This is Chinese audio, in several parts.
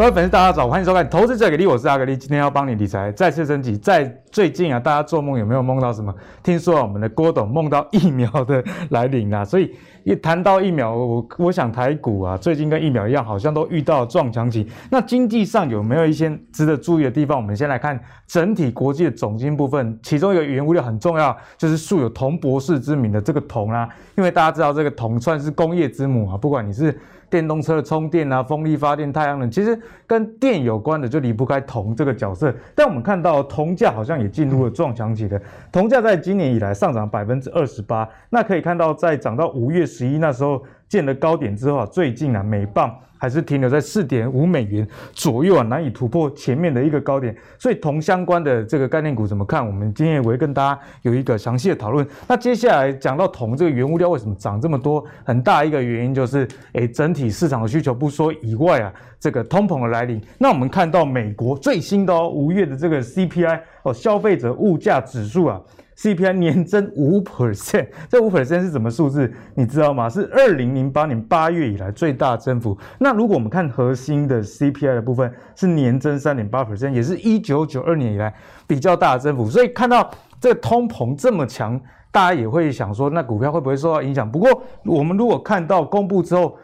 各位粉丝，大家早，欢迎收看《投资最给力》，我是阿格力，今天要帮你理财再次升级。在最近啊，大家做梦有没有梦到什么？听说，我们的郭董梦到疫苗的来临啊，所以一谈到疫苗，我我想台股啊，最近跟疫苗一样，好像都遇到撞墙期。那经济上有没有一些值得注意的地方？我们先来看整体国际的总经部分，其中一个原物料很重要，就是素有铜博士之名的这个铜啊，因为大家知道这个铜算是工业之母啊，不管你是。电动车的充电啊，风力发电、太阳能，其实跟电有关的就离不开铜这个角色。但我们看到铜价好像也进入了撞墙期的，铜价在今年以来上涨百分之二十八。那可以看到，在涨到五月十一那时候见了高点之后啊，最近啊每磅。还是停留在四点五美元左右啊，难以突破前面的一个高点。所以铜相关的这个概念股怎么看？我们今天也会跟大家有一个详细的讨论。那接下来讲到铜这个原物料为什么涨这么多，很大一个原因就是，诶，整体市场的需求不说以外啊，这个通膨的来临。那我们看到美国最新的哦，五月的这个 CPI 哦，消费者物价指数啊。CPI 年增五 percent，这五 percent 是什么数字？你知道吗？是二零零八年八月以来最大增幅。那如果我们看核心的 CPI 的部分，是年增三点八 percent，也是一九九二年以来比较大的增幅。所以看到这个通膨这么强，大家也会想说，那股票会不会受到影响？不过我们如果看到公布之后，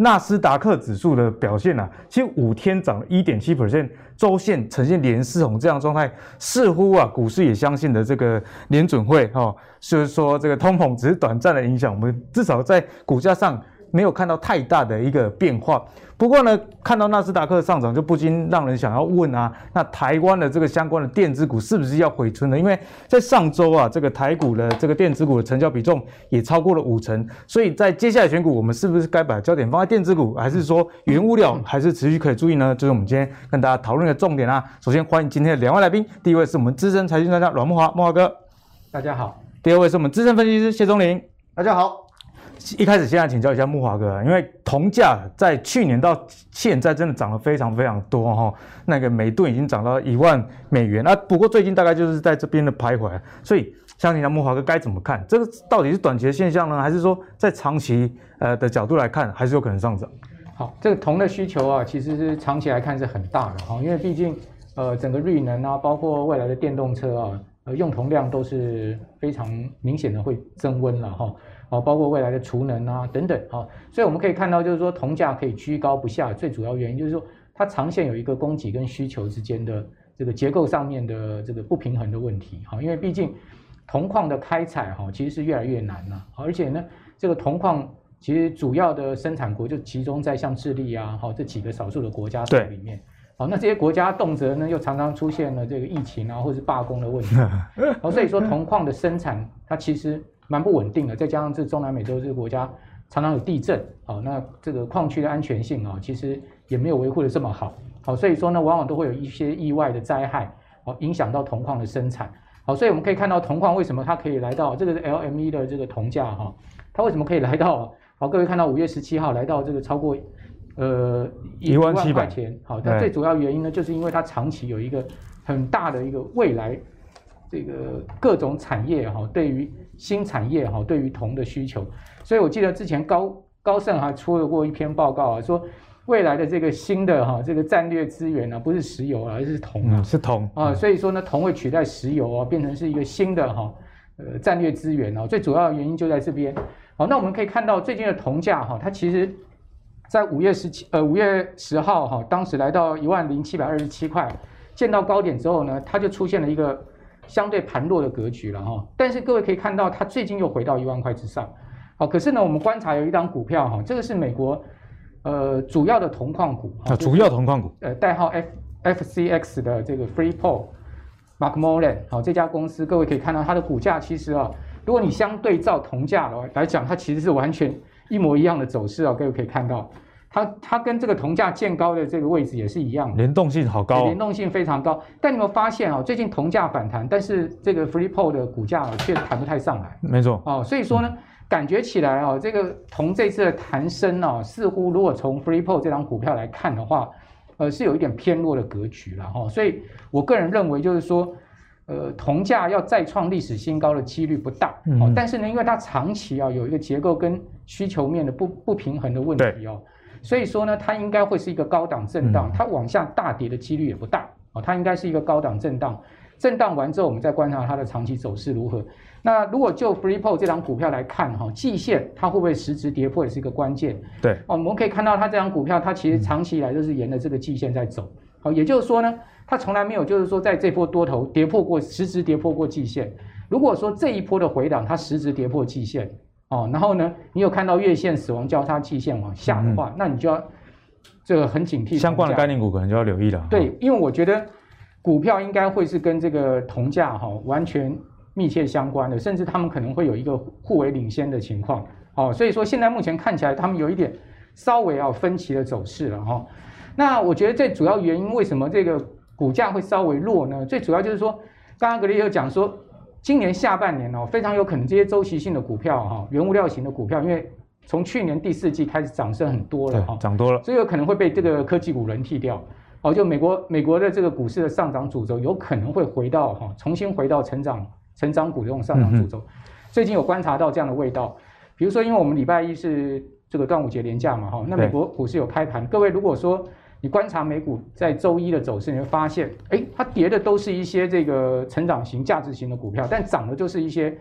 纳斯达克指数的表现啊，其实五天涨了一点七 percent，周线呈现连四红这样状态，似乎啊，股市也相信的这个联准会哈，就是说这个通膨只是短暂的影响，我们至少在股价上。没有看到太大的一个变化，不过呢，看到纳斯达克上涨，就不禁让人想要问啊，那台湾的这个相关的电子股是不是要回春呢？因为在上周啊，这个台股的这个电子股的成交比重也超过了五成，所以在接下来选股，我们是不是该把焦点放在电子股，还是说原物料 还是持续可以注意呢？就是我们今天跟大家讨论的重点啊。首先欢迎今天的两位来宾，第一位是我们资深财经专家阮慕驊，慕驊哥，大家好；第二位是我们资深分析师谢宗林，大家好。一开始先来请教一下木华哥，因为铜价在去年到现在真的涨了非常非常多哈，那个每吨已经涨到一万美元啊。不过最近大概就是在这边的徘徊，所以想请教木华哥该怎么看？这个到底是短期的现象呢，还是说在长期呃的角度来看，还是有可能上涨？好，这个铜的需求啊，其实是长期来看是很大的哈，因为毕竟呃整个绿能啊，包括未来的电动车啊，呃用铜量都是非常明显的会增温了哈。好，包括未来的储能啊等等，好，所以我们可以看到，就是说铜价可以居高不下，最主要原因就是说它长线有一个供给跟需求之间的这个结构上面的这个不平衡的问题，哈，因为毕竟铜矿的开采哈其实是越来越难了，而且呢，这个铜矿其实主要的生产国就集中在像智利啊，哈这几个少数的国家里面，好，那这些国家动辄呢又常常出现了这个疫情啊或是罢工的问题，好，所以说铜矿的生产它其实。蛮不稳定的，再加上这中南美洲这个国家常常有地震，好，那这个矿区的安全性啊，其实也没有维护的这么好，好，所以说呢，往往都会有一些意外的灾害，好，影响到铜矿的生产，好，所以我们可以看到铜矿为什么它可以来到这个是 LME 的这个铜价哈，它为什么可以来到，好，各位看到五月十七号来到这个超过呃一万块钱，好，它最主要原因呢，就是因为它长期有一个很大的一个未来。这个各种产业哈，对于新产业哈，对于铜的需求，所以我记得之前高高盛还出了过一篇报告啊，说未来的这个新的哈这个战略资源呢，不是石油啊而是铜啊，是铜啊，所以说呢，铜会取代石油啊，变成是一个新的哈呃战略资源啊，最主要的原因就在这边。好，那我们可以看到最近的铜价哈，它其实，在五月十七呃五月十号哈，当时来到一万零七百二十七块，见到高点之后呢，它就出现了一个。相对盘弱的格局了哈，但是各位可以看到，它最近又回到一万块之上，好，可是呢，我们观察有一档股票哈，这个是美国呃主要的铜矿股啊，主要铜矿股，呃，代号 F F C X 的这个 Freeport McMoran 好，这家公司各位可以看到它的股价其实啊，如果你相对照铜价的来讲，它其实是完全一模一样的走势啊，各位可以看到。它它跟这个铜价见高的这个位置也是一样的，联动性好高，联动性非常高。但你有没有发现啊？最近铜价反弹，但是这个 Freeport 的股价却弹不太上来。没错，哦，所以说呢，嗯、感觉起来啊，这个铜这次的弹升哦，似乎如果从 Freeport 这张股票来看的话，呃，是有一点偏弱的格局了哈。所以我个人认为就是说，呃，铜价要再创历史新高的几率不大。嗯。但是呢，因为它长期啊有一个结构跟需求面的不不平衡的问题哦。所以说呢，它应该会是一个高档震荡，它往下大跌的几率也不大啊，它应该是一个高档震荡，震荡完之后，我们再观察它的长期走势如何。那如果就 Freeport 这张股票来看哈，季线它会不会实质跌破也是一个关键。对，哦，我们可以看到它这张股票，它其实长期以来都是沿着这个季线在走。好，也就是说呢，它从来没有就是说在这波多头跌破过实质跌破过季线。如果说这一波的回档它实质跌破季线，哦，然后呢，你有看到月线死亡交叉季线往下的话，嗯、那你就要这个很警惕。相关的概念股可能就要留意了。对，因为我觉得股票应该会是跟这个铜价哈完全。密切相关的，甚至他们可能会有一个互为领先的情况，哦，所以说现在目前看起来，他们有一点稍微啊分歧的走势了哈。那我觉得最主要原因，为什么这个股价会稍微弱呢？最主要就是说，刚刚格雷有讲说，今年下半年哦，非常有可能这些周期性的股票哈，原物料型的股票，因为从去年第四季开始涨升很多了哈，涨多了，所以有可能会被这个科技股轮替掉，哦，就美国美国的这个股市的上涨主轴有可能会回到哈，重新回到成长。成长股这种上涨主轴，最近有观察到这样的味道。比如说，因为我们礼拜一是这个端午节连假嘛，哈，那美国股市有开盘。各位如果说你观察美股在周一的走势，你会发现，哎，它跌的都是一些这个成长型、价值型的股票，但涨的就是一些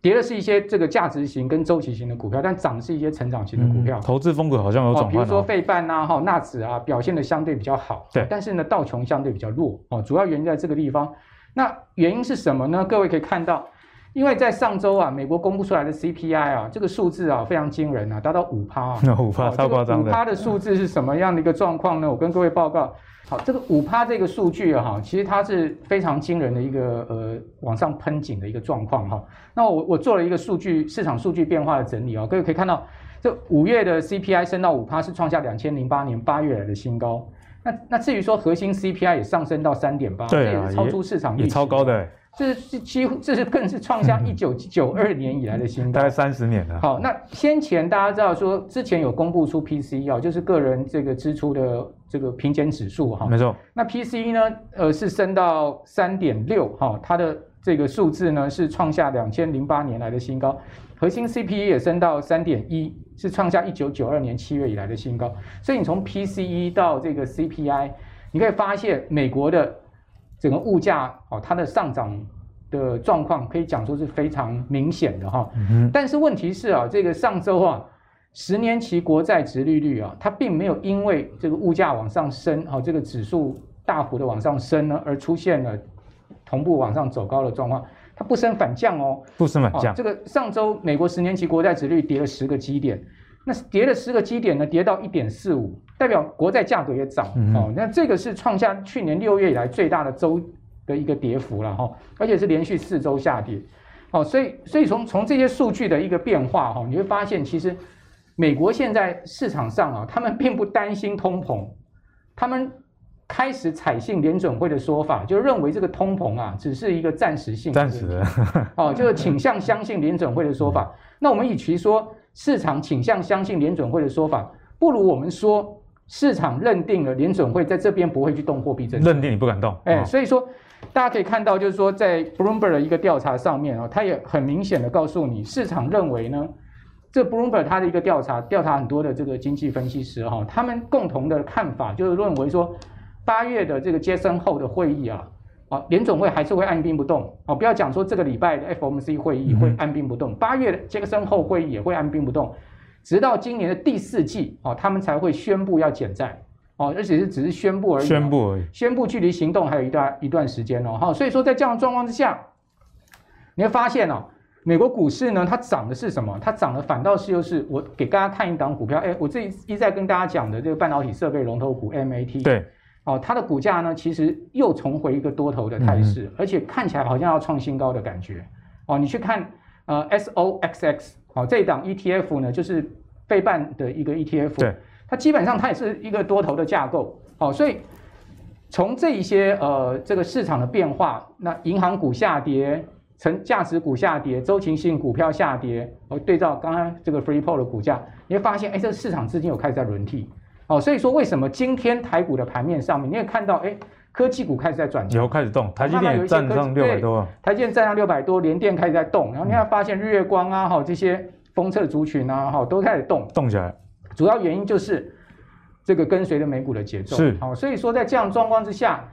跌的是一些这个价值型跟周期型的股票，但涨的是一些成长型的股票。投资风格好像有转换。比如说费半呐，哈，纳指啊，表现的相对比较好。对。但是呢，道琼相对比较弱。哦，主要原因在这个地方。那原因是什么呢？各位可以看到。因为在上周啊，美国公布出来的 CPI 啊，这个数字啊非常惊人啊，达到五趴啊，五趴超夸张的。五趴的数字是什么样的一个状况呢？我跟各位报告，好，这个五趴这个数据啊，哈，其实它是非常惊人的一个呃往上喷井的一个状况哈。那我我做了一个数据市场数据变化的整理啊，各位可以看到，这五月的 CPI 升到五趴，是创下两千零八年八月来的新高。那那至于说核心 CPI 也上升到三点八，对啊，超出市场预期，也超高的、欸。这是几乎，这是更是创下一九九二年以来的新高，大概三十年了。好，那先前大家知道说，之前有公布出 PCE 啊，就是个人这个支出的这个平减指数哈。没错。那 PCE 呢，呃，是升到三点六哈，它的这个数字呢是创下两千零八年来的新高。核心 CPI 也升到三点一，是创下一九九二年七月以来的新高。所以你从 PCE 到这个 CPI，你可以发现美国的。整个物价哦，它的上涨的状况可以讲说是非常明显的哈。嗯但是问题是啊，这个上周啊，十年期国债殖利率啊，它并没有因为这个物价往上升，哦，这个指数大幅的往上升呢，而出现了同步往上走高的状况，它不升反降哦，不升反降。这个上周美国十年期国债殖率跌了十个基点。那是跌了十个基点呢，跌到一点四五，代表国债价格也涨、嗯、哦。那这个是创下去年六月以来最大的周的一个跌幅了哈、哦，而且是连续四周下跌。哦，所以所以从从这些数据的一个变化哈、哦，你会发现其实美国现在市场上啊，他们并不担心通膨，他们开始采信联准会的说法，就认为这个通膨啊只是一个暂时性的，暂时的哦，就是倾向相信联准会的说法。嗯、那我们与其说。市场倾向相信联准会的说法，不如我们说市场认定了联准会在这边不会去动货币政策。认定你不敢动，哎，所以说大家可以看到，就是说在 Bloomberg 的一个调查上面啊，他也很明显的告诉你，市场认为呢，这 Bloomberg 他的一个调查，调查很多的这个经济分析师哈，他们共同的看法就是认为说，八月的这个接生后的会议啊。啊，联总会还是会按兵不动。哦，不要讲说这个礼拜的 FOMC 会议会按兵不动，八月的杰克森后会议也会按兵不动，直到今年的第四季哦，他们才会宣布要减债。哦，而且是只是宣布而已，宣布而已，宣布距离行动还有一段一段时间哦，哈，所以说在这样的状况之下，你会发现哦，美国股市呢，它涨的是什么？它涨的反倒是又是我给大家看一档股票，哎，我这一一再跟大家讲的这个半导体设备龙头股 MAT，对。哦，它的股价呢，其实又重回一个多头的态势，嗯、而且看起来好像要创新高的感觉。哦，你去看呃 SOXX，哦这一档 ETF 呢，就是费半的一个 ETF，对，它基本上它也是一个多头的架构。哦，所以从这一些呃这个市场的变化，那银行股下跌，成价值股下跌，周期性股票下跌，哦对照刚刚这个 Freeport 的股价，你会发现，哎，这个市场资金有开始在轮替。哦，所以说为什么今天台股的盘面上面，你也看到，哎，科技股开始在转强，有开始动，台积电站上六百多，台积电站上六百多，联电开始在动，然后你看发现日月光啊，哈这些封测族群啊，哈都开始动，动起来。主要原因就是这个跟随着美股的节奏。是，好，所以说在这样状况之下，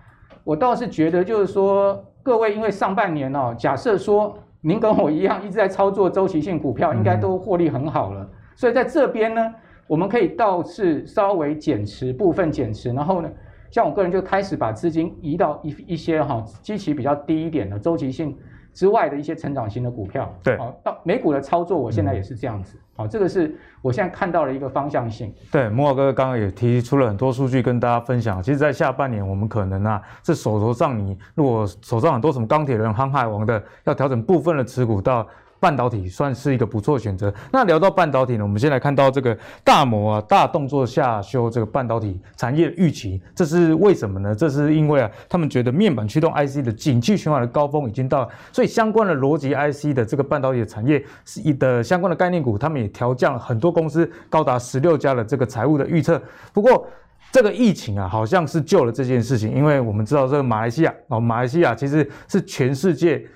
我倒是觉得就是说，各位因为上半年哦，假设说您跟我一样一直在操作周期性股票，应该都获利很好了。嗯、所以在这边呢，我们可以倒是稍微减持部分减持，然后呢，像我个人就开始把资金移到一一些哈基期比较低一点的周期性。之外的一些成长型的股票，对，好，到美股的操作，我现在也是这样子，好、嗯，这个是我现在看到了一个方向性。对，摩尔哥刚刚也提出了很多数据跟大家分享。其实，在下半年，我们可能啊，这手头上你如果手上很多什么钢铁人、航海王的，要调整部分的持股到。半导体算是一个不错选择。那聊到半导体呢，我们先来看到这个大摩啊大动作下修这个半导体产业预期，这是为什么呢？这是因为啊，他们觉得面板驱动 IC 的景气循环的高峰已经到了，所以相关的逻辑 IC 的这个半导体的产业是一的相关的概念股，他们也调降了很多公司高达十六家的这个财务的预测。不过这个疫情啊，好像是救了这件事情，因为我们知道这个马来西亚哦，马来西亚其实是全世界。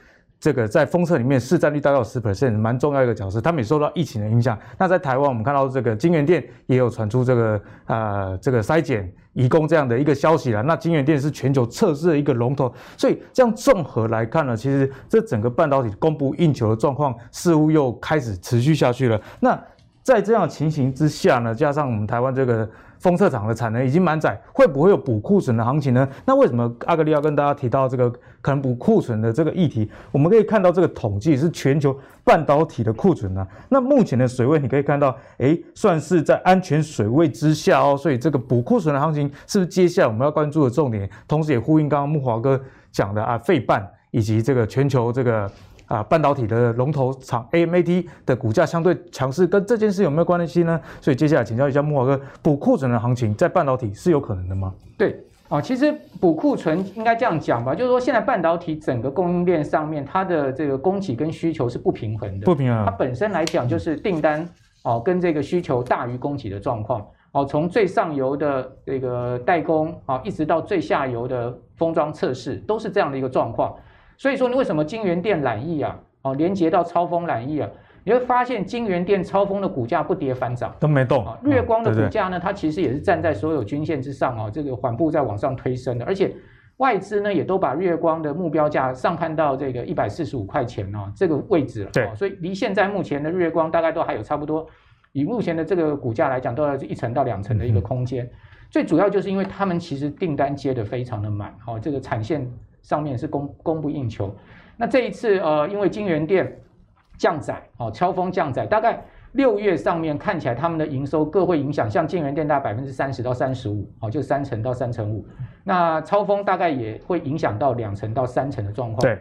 这个在封测里面市占率大概有十 percent，蛮重要一个角色。他们也受到疫情的影响。那在台湾，我们看到这个京元电也有传出这个呃这个筛检移工这样的一个消息了。那京元电是全球测试的一个龙头，所以这样综合来看呢，其实这整个半导体供不应求的状况似乎又开始持续下去了。那在这样的情形之下呢，加上我们台湾这个。封测厂的产能已经满载，会不会有补库存的行情呢？那为什么阿格利要跟大家提到这个可能补库存的这个议题？我们可以看到这个统计是全球半导体的库存啊。那目前的水位你可以看到，诶，算是在安全水位之下哦。所以这个补库存的行情是不是接下来我们要关注的重点？同时也呼应刚刚慕驊哥讲的啊，费半以及这个全球这个。啊，半导体的龙头厂 AMAT 的股价相对强势，跟这件事有没有关系呢？所以接下来请教一下慕驊哥，补库存的行情在半导体是有可能的吗？对，啊，其实补库存应该这样讲吧，就是说现在半导体整个供应链上面，它的这个供给跟需求是不平衡的，不平衡。它本身来讲就是订单哦跟这个需求大于供给的状况，哦，从最上游的这个代工啊，一直到最下游的封装测试，都是这样的一个状况。所以说，你为什么京元电缆易啊，哦，连接到超风缆易啊，你会发现金源店、超峰的股价不跌反涨，都没动。月光的股价呢，它其实也是站在所有均线之上啊，这个缓步在往上推升的。而且外资呢，也都把日月光的目标价上看到这个一百四十五块钱哦这个位置了。对，所以离现在目前的日月光大概都还有差不多，以目前的这个股价来讲，都要是一成到两成的一个空间。最主要就是因为他们其实订单接的非常的满，哦，这个产线。上面是供供不应求，那这一次呃，因为京元电降载哦，超风降载，大概六月上面看起来他们的营收各会影响，像建元电大概百分之三十到三十五，哦，就三成到三成五，那超风大概也会影响到两成到三成的状况。对，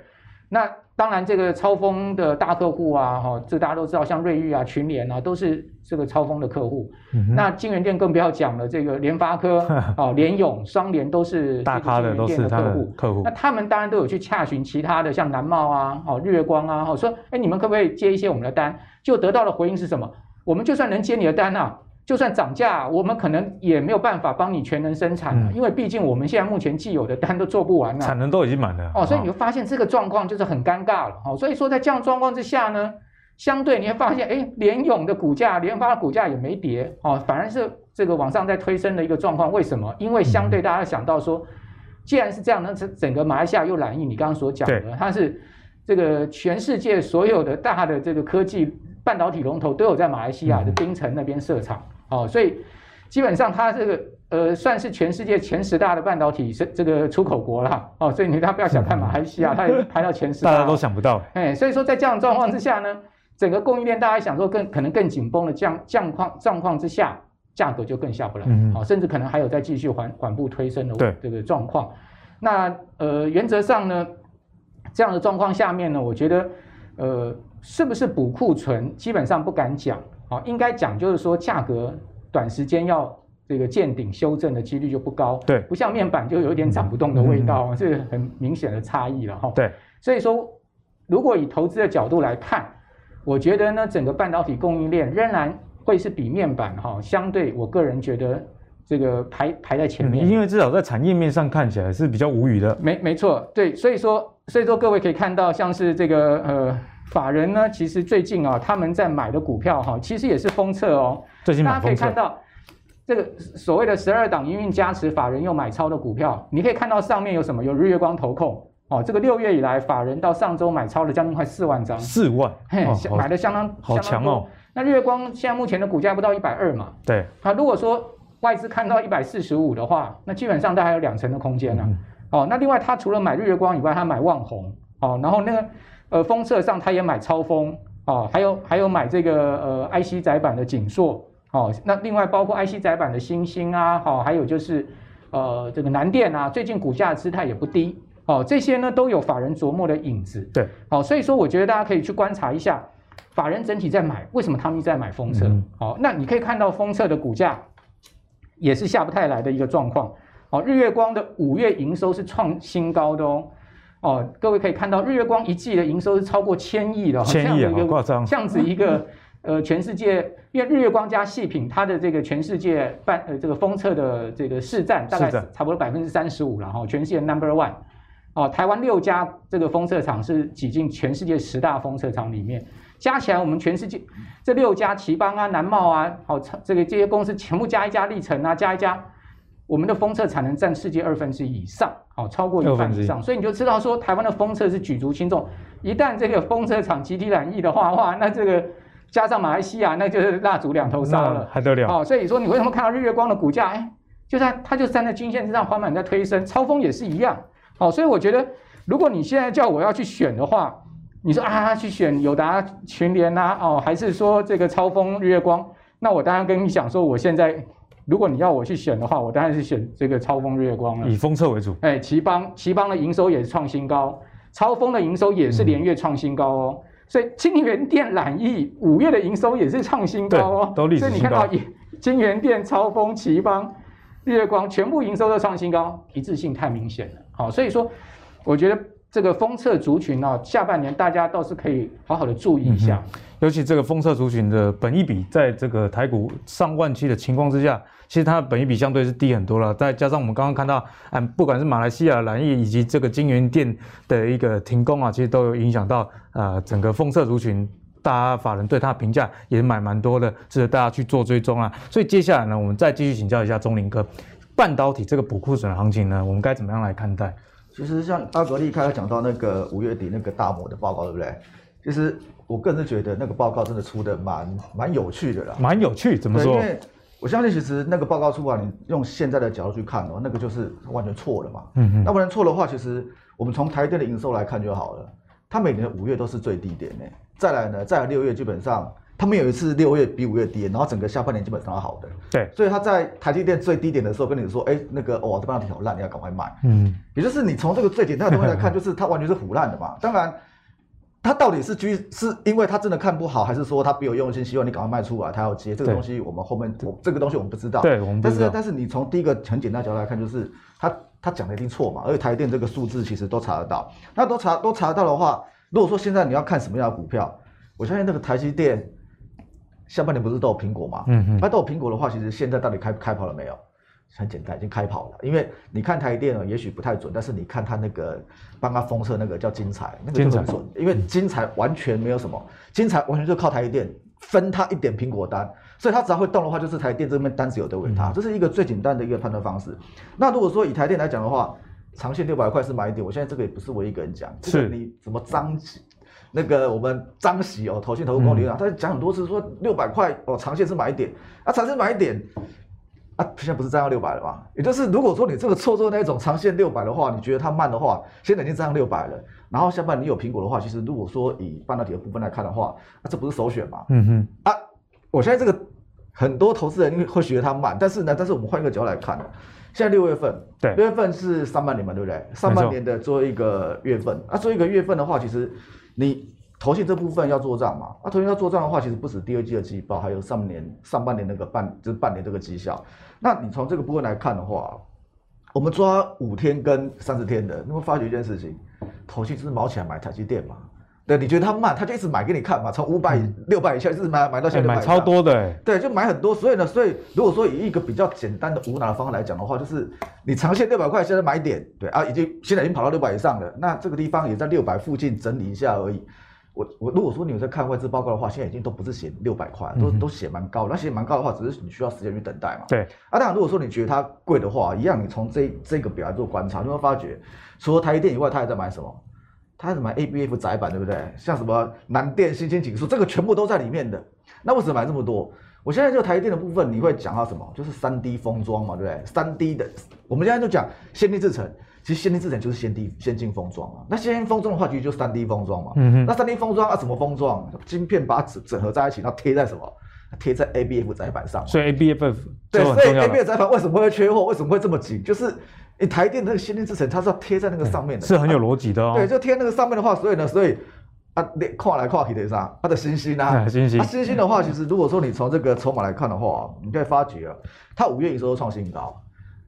那。当然，这个超丰的大客户啊，哈，这大家都知道，像瑞昱啊、群联啊，都是这个超丰的客户。嗯、那金元店更不要讲了，这个联发科 啊、联咏、双联都是大咖的，都是他的客户。那他们当然都有去洽询其他的，像南茂啊、哦日月光啊，哈，说，哎，你们可不可以接一些我们的单？就得到的回应是什么？我们就算能接你的单啊。就算涨价，我们可能也没有办法帮你全能生产了，嗯、因为毕竟我们现在目前既有的单都做不完了，产能都已经满了。哦，所以你会发现这个状况就是很尴尬了。哦，所以说在这样状况之下呢，相对你会发现，哎，联勇的股价、联发的股价也没跌，哦，反而是这个往上在推升的一个状况。为什么？因为相对大家想到说，既然是这样，那整整个马来西亚又缆易，你刚刚所讲的，它是这个全世界所有的大的这个科技半导体龙头都有在马来西亚的槟城那边设厂。嗯哦，所以基本上它这个呃算是全世界前十大的半导体是这个出口国了哦，所以你大家不要小看马来西亚，它也排到前十大，大家都想不到。哎，所以说在这样的状况之下呢，整个供应链大家想说更可能更紧绷的这样状况状况之下，价格就更下不来，嗯、哦，甚至可能还有在继续缓缓步推升的这个状况。那呃原则上呢，这样的状况下面呢，我觉得呃是不是补库存，基本上不敢讲。好，应该讲就是说，价格短时间要这个见顶修正的几率就不高，对，不像面板就有点涨不动的味道，这、嗯、是很明显的差异了哈。对，所以说，如果以投资的角度来看，我觉得呢，整个半导体供应链仍然会是比面板哈相对，我个人觉得这个排排在前面，因为至少在产业面上看起来是比较无语的。没没错，对，所以说，所以说各位可以看到，像是这个呃。法人呢，其实最近啊，他们在买的股票哈，其实也是封测哦。最近大家可以看到，这个所谓的十二档营运加持法人又买超的股票，你可以看到上面有什么？有日月光投控哦，这个六月以来法人到上周买超了将近快四万张，四万，嘿，哦、买的相当好强哦。那日月光现在目前的股价不到一百二嘛？对，啊，如果说外资看到一百四十五的话，那基本上它还有两成的空间呢、啊。嗯、哦，那另外他除了买日月光以外，他买旺宏哦，然后那个呃封测上他也买超风哦，还有还有买这个呃 IC 载板的景硕。哦，那另外包括 IC 载板的星星啊，好、哦，还有就是，呃，这个南电啊，最近股价的姿态也不低，哦，这些呢都有法人琢磨的影子。对，好、哦，所以说我觉得大家可以去观察一下，法人整体在买，为什么他们在买封测？好、嗯哦，那你可以看到封测的股价也是下不太来的一个状况。哦，日月光的五月营收是创新高的哦，哦，各位可以看到日月光一季的营收是超过千亿的，千亿啊，好夸张，这样子一个。呃，全世界，因为日月光加细品，它的这个全世界半呃这个封测的这个市占大概差不多百分之三十五了哈，全世界 number one，哦，台湾六家这个封测厂是挤进全世界十大封测厂里面，加起来我们全世界这六家奇邦啊、南茂啊，好、哦，这个这些公司全部加一加，历程啊加一加，我们的封测产能占世界二分之一以上，好、哦，超过一半以上，所以你就知道说台湾的封测是举足轻重，一旦这个封测厂集体染疫的话，哇，那这个。加上马来西亚，那就是蜡烛两头烧了，还得了？哦，所以说你为什么看到日月光的股价，哎，就在它就站在均线之上缓缓在推升，超风也是一样。哦，所以我觉得，如果你现在叫我要去选的话，你说啊，去选友达、群联啊，哦，还是说这个超风、日月光？那我当然跟你讲说，我现在如果你要我去选的话，我当然是选这个超风、日月光了。以封测为主。哎，奇邦，奇邦的营收也是创新高，超风的营收也是连月创新高哦。嗯所以金元电染疫五月的营收也是创新高哦，都历史。所以你看到金元电、超风、奇邦、日月光全部营收都创新高，一致性太明显了。好，所以说我觉得这个封测族群啊，下半年大家倒是可以好好的注意一下。嗯尤其这个封测族群的本益比，在这个台股上万期的情况之下，其实它的本益比相对是低很多了。再加上我们刚刚看到，嗯，不管是马来西亚蓝翼以及这个京元店的一个停工啊，其实都有影响到呃整个风色族群，大家法人对它的评价也买蛮多的，值得大家去做追踪啊。所以接下来呢，我们再继续请教一下钟林哥，半导体这个补库存的行情呢，我们该怎么样来看待？其实像阿格力开始讲到那个五月底那个大摩的报告，对不对？其实。我个人是觉得那个报告真的出的蛮蛮有趣的啦，蛮有趣，怎么说？因为我相信其实那个报告出来，你用现在的角度去看哦，那个就是完全错了嘛。嗯嗯。那不然错的话，其实我们从台电的营收来看就好了，它每年的五月都是最低点呢。再来呢，再来六月基本上，他们有一次六月比五月低，然后整个下半年基本上好的。对。所以他在台积电最低点的时候跟你说，哎，那个哦，这半导体好烂，你要赶快卖。嗯。也就是你从这个最简单的东西来看，就是它完全是腐烂的嘛。当然。他到底是居是因为他真的看不好，还是说他别有用心，希望你赶快卖出来，他要接这个东西？我们后面我这个东西我们不知道。对，我们不知道。但是但是你从第一个很简单的角度来看，就是他他讲的一定错嘛。而且台电这个数字其实都查得到，那都查都查得到的话，如果说现在你要看什么样的股票，我相信那个台积电下半年不是都有苹果嘛？嗯嗯。那都有苹果的话，其实现在到底开开跑了没有？很简单，已经开跑了。因为你看台电呢，也许不太准，但是你看它那个帮他封测那个叫精彩，那个就很准。因为精彩完全没有什么，精彩完全就靠台电分它一点苹果单，所以它只要会动的话，就是台电这边单子有得给它，这是一个最简单的一个判断方式。那如果说以台电来讲的话，长线六百块是买点，我现在这个也不是我一个人讲，是你什么张那个我们张喜哦，投信投顾公理啊，他讲很多次说六百块哦，长线是买点啊，长线买点。啊，现在不是站上六百了吗？也就是如果说你这个操作那种长线六百的话，你觉得它慢的话，现在已经站上六百了。然后下半年你有苹果的话，其实如果说以半导体的部分来看的话，那、啊、这不是首选嘛？嗯哼。啊，我现在这个很多投资人会觉得它慢，但是呢，但是我们换一个角度来看，现在六月份，对，六月份是上半年嘛，对不对？上半年的最后一个月份，啊，最后一个月份的话，其实你。投信这部分要做账嘛？那、啊、投信要做账的话，其实不止第二季的季报，还有上年上半年那个半就是半年这个绩效。那你从这个部分来看的话，我们抓五天跟三十天的，你会发觉一件事情，投信就是毛起来买台积电嘛？对，你觉得它慢，它就一直买给你看嘛？从五百六百以下一直买买到现在、欸、买超多的，对，就买很多。所以呢，所以如果说以一个比较简单的无脑的方法来讲的话，就是你长线六百块现在买点，对啊，已经现在已经跑到六百以上了，那这个地方也在六百附近整理一下而已。我我如果说你有在看外资报告的话，现在已经都不是写六百块，都都写蛮高的。那写蛮高的话，只是你需要时间去等待嘛。对。啊，当然如果说你觉得它贵的话，一样你从这这个表来做观察，你会发觉，除了台积电以外，它还在买什么？它还在买 ABF 窄板，对不对？像什么南电、新兴景硕，这个全部都在里面的。那为什么买这么多？我现在就台积电的部分，你会讲到什么？就是三 D 封装嘛，对不对？三 D 的，我们现在就讲先进制程。其实先进制程就是先进先进封装嘛，那先进封装的话，其实就是三 D 封装嘛。嗯哼。那三 D 封装啊，怎么封装？晶片把它整整合在一起，然后贴在什么？贴在 ABF 载板上。所以 ABF 对，所以 ABF 载板为什么会缺货？为什么会这么紧？就是你台电那个先进制程，它是要贴在那个上面的，是很有逻辑的哦。对，就贴那个上面的话，所以呢，所以啊，你跨来跨去的啥？它的星星啊，欣兴。它欣兴的话，其实如果说你从这个筹码来看的话，你可以发觉啊，它五月营收都创新高。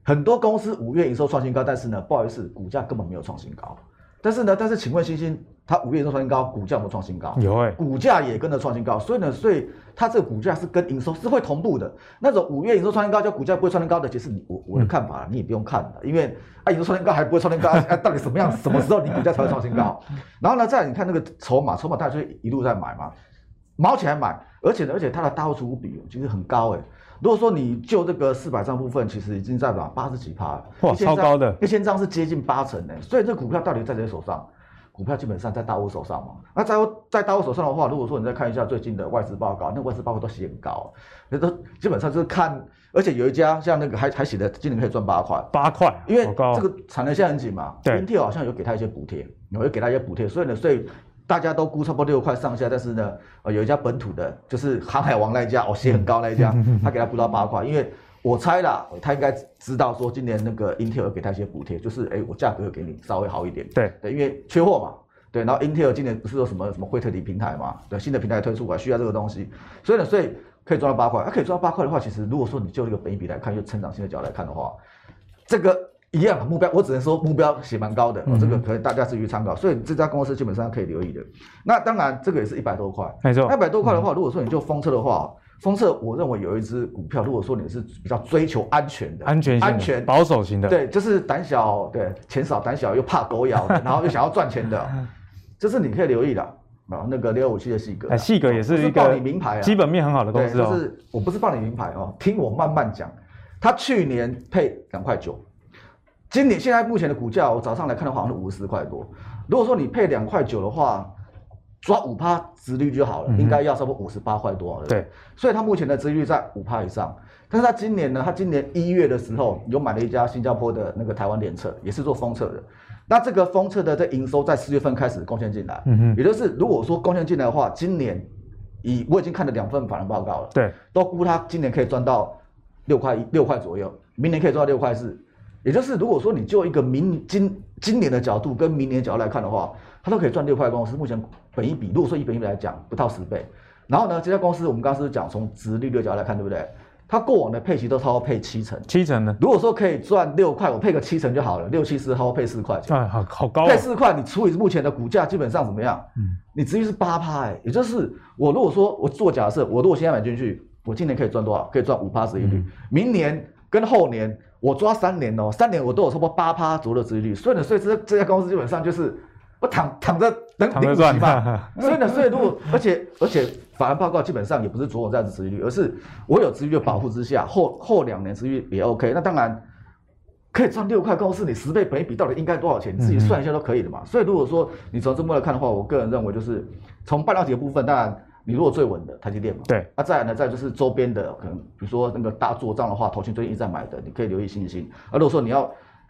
很多公司五月营收创新高，但是呢，不好意思，股价根本没有创新高。但是呢，但是请问星星，它五月营收创新高，股价有没有创新高？有哎、欸，股价也跟着创新高。所以呢，所以它这个股价是跟营收是会同步的。那种五月营收创新高，叫股价不会创新高的，其实你我我的看法，你也不用看的，因为啊营收创新高还不会创新高，啊到底什么样什么时候你股价才会创新高？然后呢，再来你看那个筹码，筹码大家就一路在买嘛，毛起来买，而且呢，而且它的大户持股比其实很高哎、欸。如果说你就这个四百张部分，其实已经在把八十几趴了，哇，超高的，一千张是接近八成的，所以这股票到底在谁手上？股票基本上在大户手上嘛。那在在大户手上的话，如果说你再看一下最近的外资报告，那外资报告都写很高，那都基本上就是看，而且有一家像那个还还写的今年可以赚八块，八块，因为这个产能现在很紧嘛，对，Intel 好像有给他一些补贴，有会给他一些补贴，所以呢，所以。大家都估差不多六块上下，但是呢，呃，有一家本土的，就是航海王那一家，哦，写很高那一家，他给他估到八块，因为我猜啦，他应该知道说今年那个 Intel 给他一些补贴，就是哎，我价格给你稍微好一点，对。对，因为缺货嘛，对，然后 Intel 今年不是有什么什么惠特迪平台嘛，对，新的平台推出啊，需要这个东西，所以呢，所以可以赚到八块，它可以赚到八块的话，其实如果说你就这个本益比来看，就成长性的角度来看的话，这个。一样目标，我只能说目标写蛮高的，嗯、这个可以大家自己参考。所以这家公司基本上可以留意的。那当然，这个也是一百多块，没错。一百多块的话，如果说你就封测的话，封测我认为有一只股票，如果说你是比较追求安全的，安全安全保守型的，对，就是胆小，对，钱少胆小又怕狗咬，然后又想要赚钱的，这是你可以留意的啊。那个六五七的细格，哎，细格也是一个报你名牌，基本面很好的公司哦。就是我不是报你名牌哦，听我慢慢讲。他去年配两块九。今年现在目前的股价，我早上来看的话，好像是五十四块多。如果说你配两块九的话，抓五趴殖率就好了，嗯、应该要差不多五十八块多了。对，所以它目前的殖利率在五趴以上。但是它今年呢，它今年一月的时候有买了一家新加坡的那个台湾联测，也是做封测的。那这个封测的这营收在四月份开始贡献进来，嗯哼，也就是如果说贡献进来的话，今年以我已经看了两份法人报告了，对，都估它今年可以赚到六块一六块左右，明年可以赚到六块四。也就是，如果说你就一个明今今年的角度跟明年角度来看的话，它都可以赚六块。公司目前本一比，如果说以本一比来讲，不到十倍。然后呢，这家公司我们刚刚是讲从殖利率角度来看，对不对？它过往的配息都超过配七成，七成呢？如果说可以赚六块，我配个七成就好了，六七十毫配四块钱，哎，好好高、哦。配四块，你除以目前的股价，基本上怎么样？嗯，你殖利率是八趴，哎，也就是我如果说我做假设，我如果现在买进去，我今年可以赚多少？可以赚五趴殖利率，嗯、明年跟后年。我抓三年哦，三年我都有差不多八趴左右的殖利率，所以呢，所以这这家公司基本上就是我躺躺着等领股息嘛。所以呢，所以如果而且而且法案报告基本上也不是着重在殖利率，而是我有殖利率保护之下，后后两年殖利率也 OK。那当然可以赚六块，公司你十倍本一比到底应该多少钱？你自己算一下都可以的嘛。所以如果说你从这么来看的话，我个人认为就是从半导体的部分，当然。你如果最稳的台积电嘛，对，那、啊、再来呢，再来就是周边的，可能比如说那个大作账的话，投信最近一直在买的，你可以留意信心。啊，如果说你要，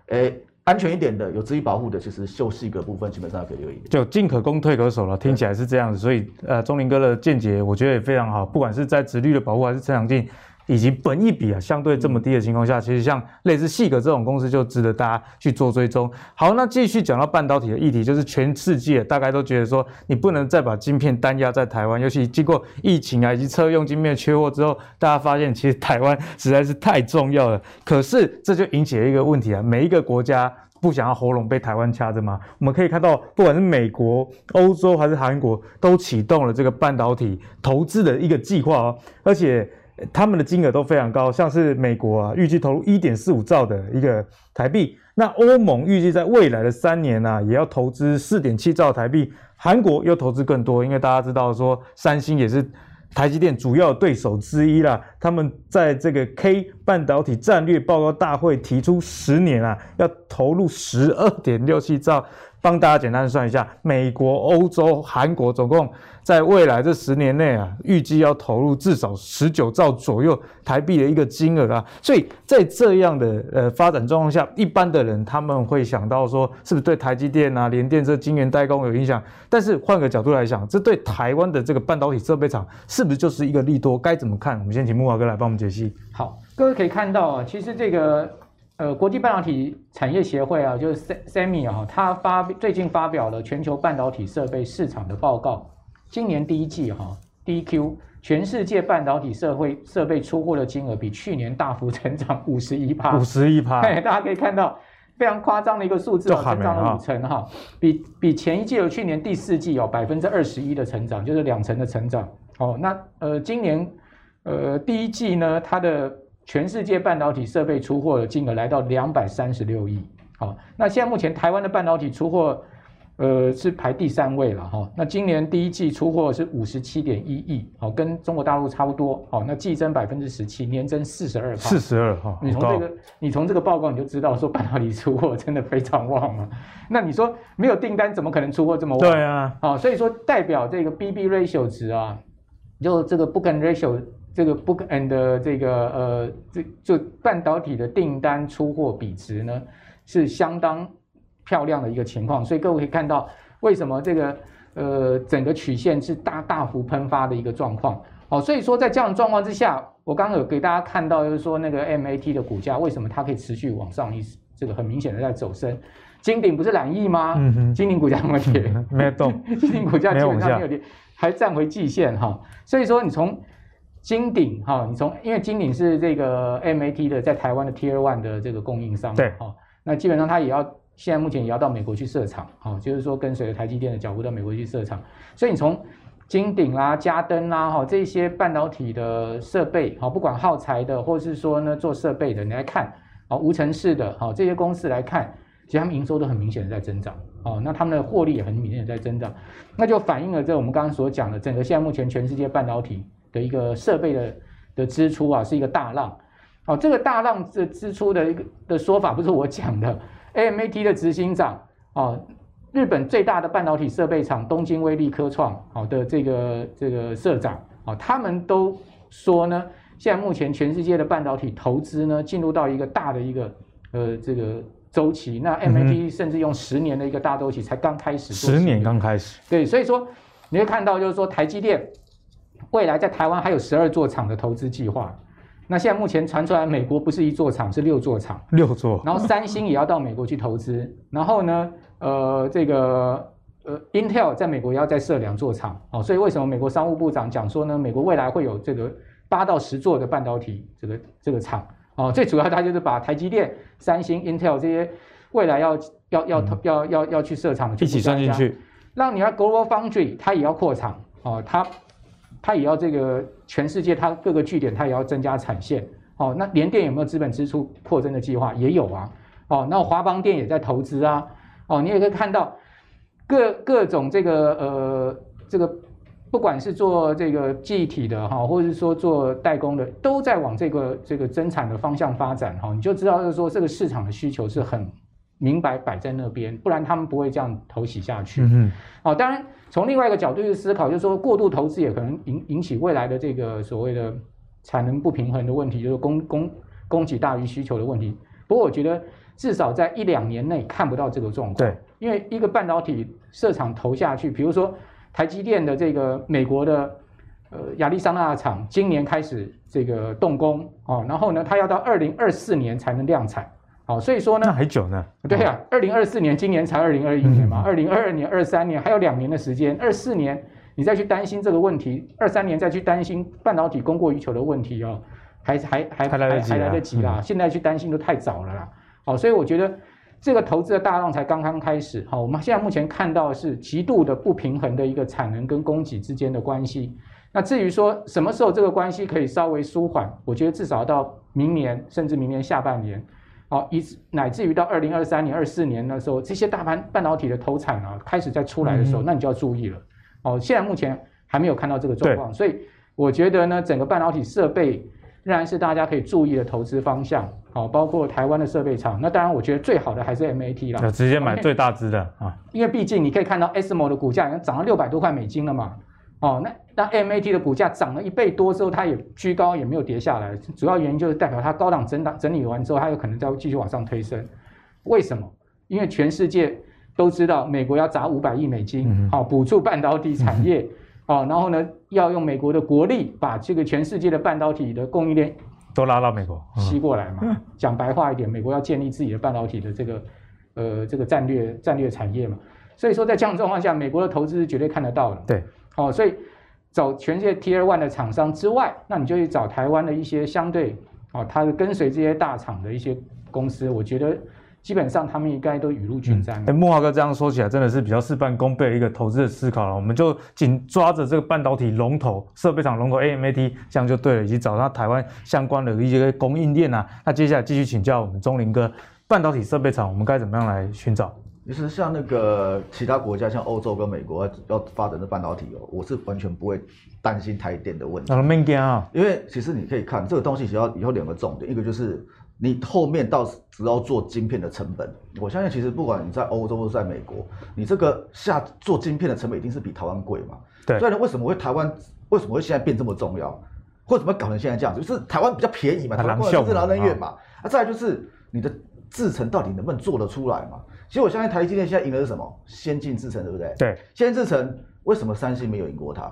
诶、欸，安全一点的，有资金保护的，其实秀细格部分基本上可以留意。就进可攻，退可守了，听起来是这样子。所以，呃，钟林哥的见解，我觉得也非常好，不管是在殖利率的保护还是成长性。以及本益比啊相对这么低的情况下，其实像类似细格这种公司就值得大家去做追踪。好，那继续讲到半导体的议题，就是全世界大概都觉得说，你不能再把晶片单压在台湾，尤其经过疫情啊以及车用晶片缺货之后，大家发现其实台湾实在是太重要了。可是这就引起了一个问题啊，每一个国家不想要喉咙被台湾掐着吗？我们可以看到，不管是美国、欧洲还是韩国，都启动了这个半导体投资的一个计划哦，而且。他们的金额都非常高，像是美国啊，预计投入一点四五兆的一个台币，那欧盟预计在未来的三年呢、啊，也要投资四点七兆台币，韩国又投资更多，因为大家知道说三星也是台积电主要对手之一啦，他们在这个 K 半导体战略报告大会提出十年啊，要投入十二点六七兆。帮大家简单算一下，美国、欧洲、韩国总共在未来这十年内啊，预计要投入至少十九兆左右台币的一个金额啊。所以在这样的呃发展状况下，一般的人他们会想到说，是不是对台积电啊、联电这晶圆代工有影响？但是换个角度来想，这对台湾的这个半导体设备厂是不是就是一个利多？该怎么看？我们先请木华哥来帮我们解析。好，各位可以看到啊，其实这个。呃，国际半导体产业协会啊，就是 SEMI 啊，它发最近发表了全球半导体设备市场的报告。今年第一季哈、啊，第一 Q 全世界半导体设备设备出货的金额比去年大幅 成长五十一趴，五十一趴，大家可以看到非常夸张的一个数字哦，成长了五成哈，比比前一季有去年第四季有百分之二十一的成长，就是两成的成长。哦，那呃，今年呃第一季呢，它的全世界半导体设备出货的金额来到两百三十六亿，好，那现在目前台湾的半导体出货，呃，是排第三位了哈。那今年第一季出货是五十七点一亿，好，跟中国大陆差不多，好，那季增百分之十七，年增四十二。四十二哈，你从这个你从这个报告你就知道说半导体出货真的非常旺了。那你说没有订单怎么可能出货这么旺？对啊，好，所以说代表这个 BB ratio 值啊，就这个 book and ratio。这个 book and 的这个呃，这就半导体的订单出货比值呢，是相当漂亮的一个情况，所以各位可以看到为什么这个呃整个曲线是大大幅喷发的一个状况。好，所以说在这样的状况之下，我刚刚有给大家看到，就是说那个 MAT 的股价为什么它可以持续往上一这个很明显的在走升，金鼎不是染疫吗？嗯哼，金鼎股价怎么跌？没有动，金鼎股价基本上没有跌，还站回季线哈。所以说你从金鼎哈，你从因为金鼎是这个 MAT 的在台湾的 Tier One 的这个供应商，对哈，那基本上它也要现在目前也要到美国去设厂，哈，就是说跟随着台积电的脚步到美国去设厂，所以你从金鼎啦、嘉登啦哈这些半导体的设备，哈，不管耗材的或是说呢做设备的，你来看啊，无尘室的哈这些公司来看，其实他们营收都很明显的在增长，哦，那他们的获利也很明显的在增长，那就反映了这我们刚刚所讲的整个现在目前全世界半导体。的一个设备的的支出啊，是一个大浪，哦，这个大浪的支出的一个的说法不是我讲的，AMAT 的执行长哦，日本最大的半导体设备厂东京威力科创好的这个这个社长啊，他们都说呢，现在目前全世界的半导体投资呢，进入到一个大的一个呃这个周期，那 AMAT 甚至用十年的一个大周期才刚开始，十年。刚开始，对，所以说你会看到就是说台积电。未来在台湾还有十二座厂的投资计划，那现在目前传出来，美国不是一座厂，是六座厂，六座。然后三星也要到美国去投资，然后呢，呃，这个呃，Intel 在美国也要再设两座厂，哦，所以为什么美国商务部长讲说呢，美国未来会有这个八到十座的半导体这个这个厂，哦，最主要它就是把台积电、三星、Intel 这些未来要要要要要要去设厂的一起算进去，让你要 Global Foundry 它也要扩厂，哦，它。它也要这个全世界，它各个据点，它也要增加产线。哦，那联电有没有资本支出扩增的计划？也有啊。哦，那华邦电也在投资啊。哦，你也可以看到各各种这个呃这个，不管是做这个记忆体的哈，或者是说做代工的，都在往这个这个增产的方向发展。哈，你就知道就是说这个市场的需求是很明白摆在那边，不然他们不会这样投洗下去。嗯。哦，当然。从另外一个角度去思考，就是说过度投资也可能引引起未来的这个所谓的产能不平衡的问题，就是供供供给大于需求的问题。不过我觉得至少在一两年内看不到这个状况。对，因为一个半导体设厂投下去，比如说台积电的这个美国的呃亚利桑那厂，今年开始这个动工哦，然后呢，它要到二零二四年才能量产。好，所以说呢，那还久呢。对呀、啊，二零二四年，今年才二零二一年嘛，二零二二年、二三年还有两年的时间，二四年你再去担心这个问题，二三年再去担心半导体供过于求的问题哦，还还还还来得及还来得及啦，嗯、现在去担心都太早了啦。好，所以我觉得这个投资的大浪才刚刚开始。好，我们现在目前看到的是极度的不平衡的一个产能跟供给之间的关系。那至于说什么时候这个关系可以稍微舒缓，我觉得至少到明年，甚至明年下半年，好，以乃至于到二零二三年、二四年的时候，这些大盘半导体的投产啊开始在出来的时候，那你就要注意了。哦，现在目前还没有看到这个状况，所以我觉得呢，整个半导体设备仍然是大家可以注意的投资方向。好，包括台湾的设备厂，那当然我觉得最好的还是 MAT 啦，直接买最大支的啊，因为毕竟你可以看到 ASML 的股价已经涨了六百多块美金了嘛。哦，那那 MAT 的股价涨了一倍多之后，它也居高，也没有跌下来。主要原因就是代表它高档整档整理完之后，它有可能再继续往上推升。为什么？因为全世界都知道美国要砸五百亿美金，好补助半导体产业，哦，然后呢要用美国的国力把这个全世界的半导体的供应链都拉到美国吸过来嘛。讲白话一点，美国要建立自己的半导体的这个呃这个战略战略产业嘛。所以说在这样的状况下，美国的投资是绝对看得到的。对。哦，所以找全世界 Tier One 的厂商之外，那你就去找台湾的一些相对哦，它的跟随这些大厂的一些公司，我觉得基本上他们应该都雨露均沾。哎、嗯，慕驊哥这样说起来，真的是比较事半功倍的一个投资的思考了。我们就紧抓着这个半导体龙头、设备厂龙头 AMAT，这样就对了，以及找到台湾相关的一些供应链啊。那接下来继续请教我们钟林哥，半导体设备厂我们该怎么样来寻找？其实像那个其他国家，像欧洲跟美国要发展的半导体哦，我是完全不会担心台电的问题。啊，因为其实你可以看这个东西，只要以后两个重点，一个就是你后面到只要做晶片的成本，我相信其实不管你在欧洲或在美国，你这个下做晶片的成本一定是比台湾贵嘛。对。所以呢，为什么会台湾为什么会现在变这么重要？为什么搞成现在这样子？就是台湾比较便宜嘛，台湾不是劳能远嘛。啊，再来就是你的制程到底能不能做得出来嘛？其实我相信台积电现在赢的是什么？先进制程，对不对？对，先进制程为什么三星没有赢过它？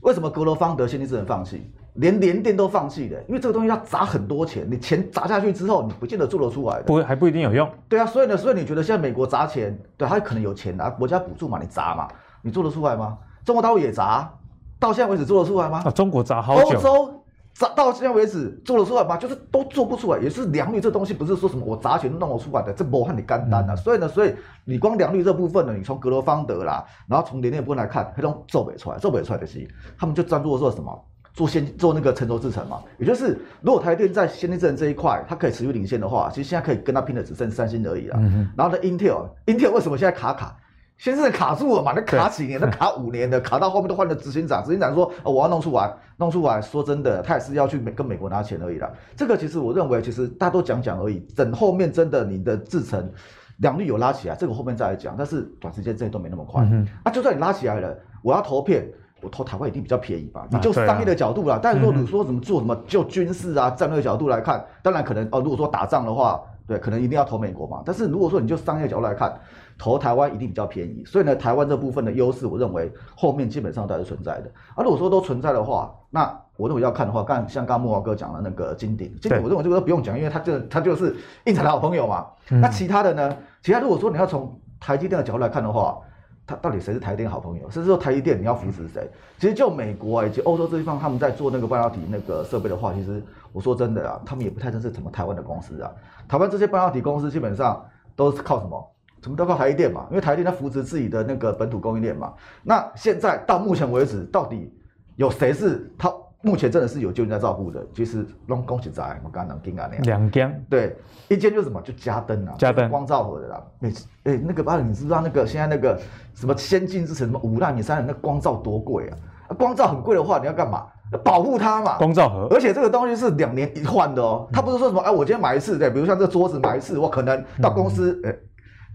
为什么格罗方德先进制程放弃，连联电都放弃的？因为这个东西要砸很多钱，你钱砸下去之后，你不见得做得出来的。不，还不一定有用。对啊，所以呢，所以你觉得现在美国砸钱，对，他可能有钱拿国家补助嘛，你砸嘛，你做得出来吗？中国大陆也砸，到现在为止做得出来吗？啊，中国砸好久。欧洲。砸到现在为止做得出来吗？就是都做不出来，也是良率这东西不是说什么我砸钱弄我出来的，这不和你干单啊。所以呢，所以你光良率这部分呢，你从格罗方德啦，然后从联电部分来看，它都做不出来，做不出来的是，他们就专注做什么？做先做那个成熟制程嘛。也就是如果台电在先进制程这一块，它可以持续领先的话，其实现在可以跟它拼的只剩三星而已了。嗯、然后呢，Intel，Intel 为什么现在卡卡？先是卡住了嘛，那卡几年？那卡五年的，卡到后面都换了执行长。执行长说：“哦，我要弄出来，弄出来。”说真的，他也是要去美跟美国拿钱而已啦。这个其实我认为，其实大家都讲讲而已。等后面真的你的制程两率有拉起来，这个后面再来讲。但是短时间之内都没那么快。嗯、啊，就算你拉起来了，我要投片，我投台湾一定比较便宜吧？你就商业的角度啦。啊啊、但是说你说怎么做什么，就军事啊战略角度来看，当然可能哦。如果说打仗的话，对，可能一定要投美国嘛。但是如果说你就商业角度来看，投台湾一定比较便宜，所以呢，台湾这部分的优势，我认为后面基本上都还是存在的。而、啊、如果说都存在的话，那我认为要看的话，刚像刚刚慕驊哥讲的那个金鼎，金鼎我认为这个都不用讲，因为他就他就是应材的好朋友嘛。嗯、那其他的呢？其他如果说你要从台积电的角度来看的话，他到底谁是台积电好朋友？甚至说台积电你要扶持谁？其实就美国以及欧洲这地方，他们在做那个半导体那个设备的话，其实我说真的啊，他们也不太认识什么台湾的公司啊。台湾这些半导体公司基本上都是靠什么？什么都靠台积电嘛，因为台积电它扶持自己的那个本土供应链嘛。那现在到目前为止，到底有谁是他目前真的是有救人在照顾的？其实拢恭喜在，我刚刚讲啊那样。两间。对，一间就是什么？就嘉登啊，嘉登光罩盒的啦。每次哎，那个爸，你知不知道那个现在那个什么先进之城什么五纳米、三纳米，那光照多贵啊？光照很贵的话，你要干嘛？保护它嘛。光照盒。而且这个东西是两年一换的哦，它不是说什么哎，我今天买一次，对，比如像这个桌子买一次，我可能到公司哎。嗯